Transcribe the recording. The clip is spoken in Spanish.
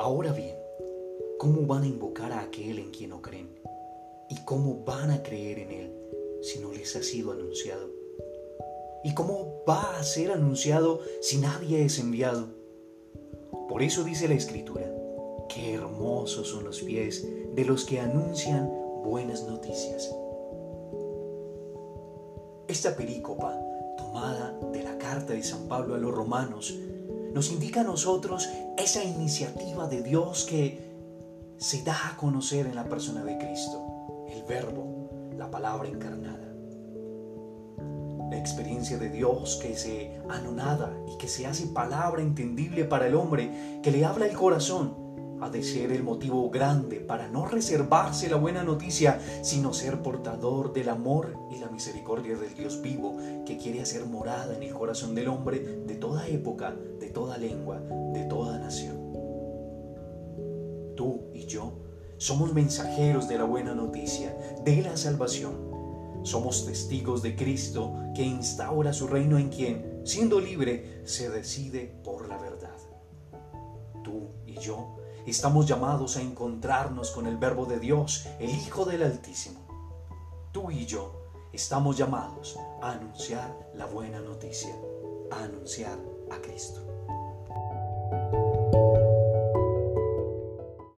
Ahora bien, ¿cómo van a invocar a aquel en quien no creen? ¿Y cómo van a creer en él si no les ha sido anunciado? ¿Y cómo va a ser anunciado si nadie es enviado? Por eso dice la Escritura, qué hermosos son los pies de los que anuncian buenas noticias. Esta perícopa, tomada de la carta de San Pablo a los romanos, nos indica a nosotros esa iniciativa de Dios que se da a conocer en la persona de Cristo, el verbo, la palabra encarnada. La experiencia de Dios que se anonada y que se hace palabra entendible para el hombre, que le habla el corazón, ha de ser el motivo grande para no reservarse la buena noticia, sino ser portador del amor y la misericordia del Dios vivo que quiere hacer morada en el corazón del hombre de toda época, de toda lengua, de toda nación. Tú y yo somos mensajeros de la buena noticia, de la salvación. Somos testigos de Cristo que instaura su reino en quien, siendo libre, se decide por la verdad. Tú y yo Estamos llamados a encontrarnos con el Verbo de Dios, el Hijo del Altísimo. Tú y yo estamos llamados a anunciar la buena noticia, a anunciar a Cristo.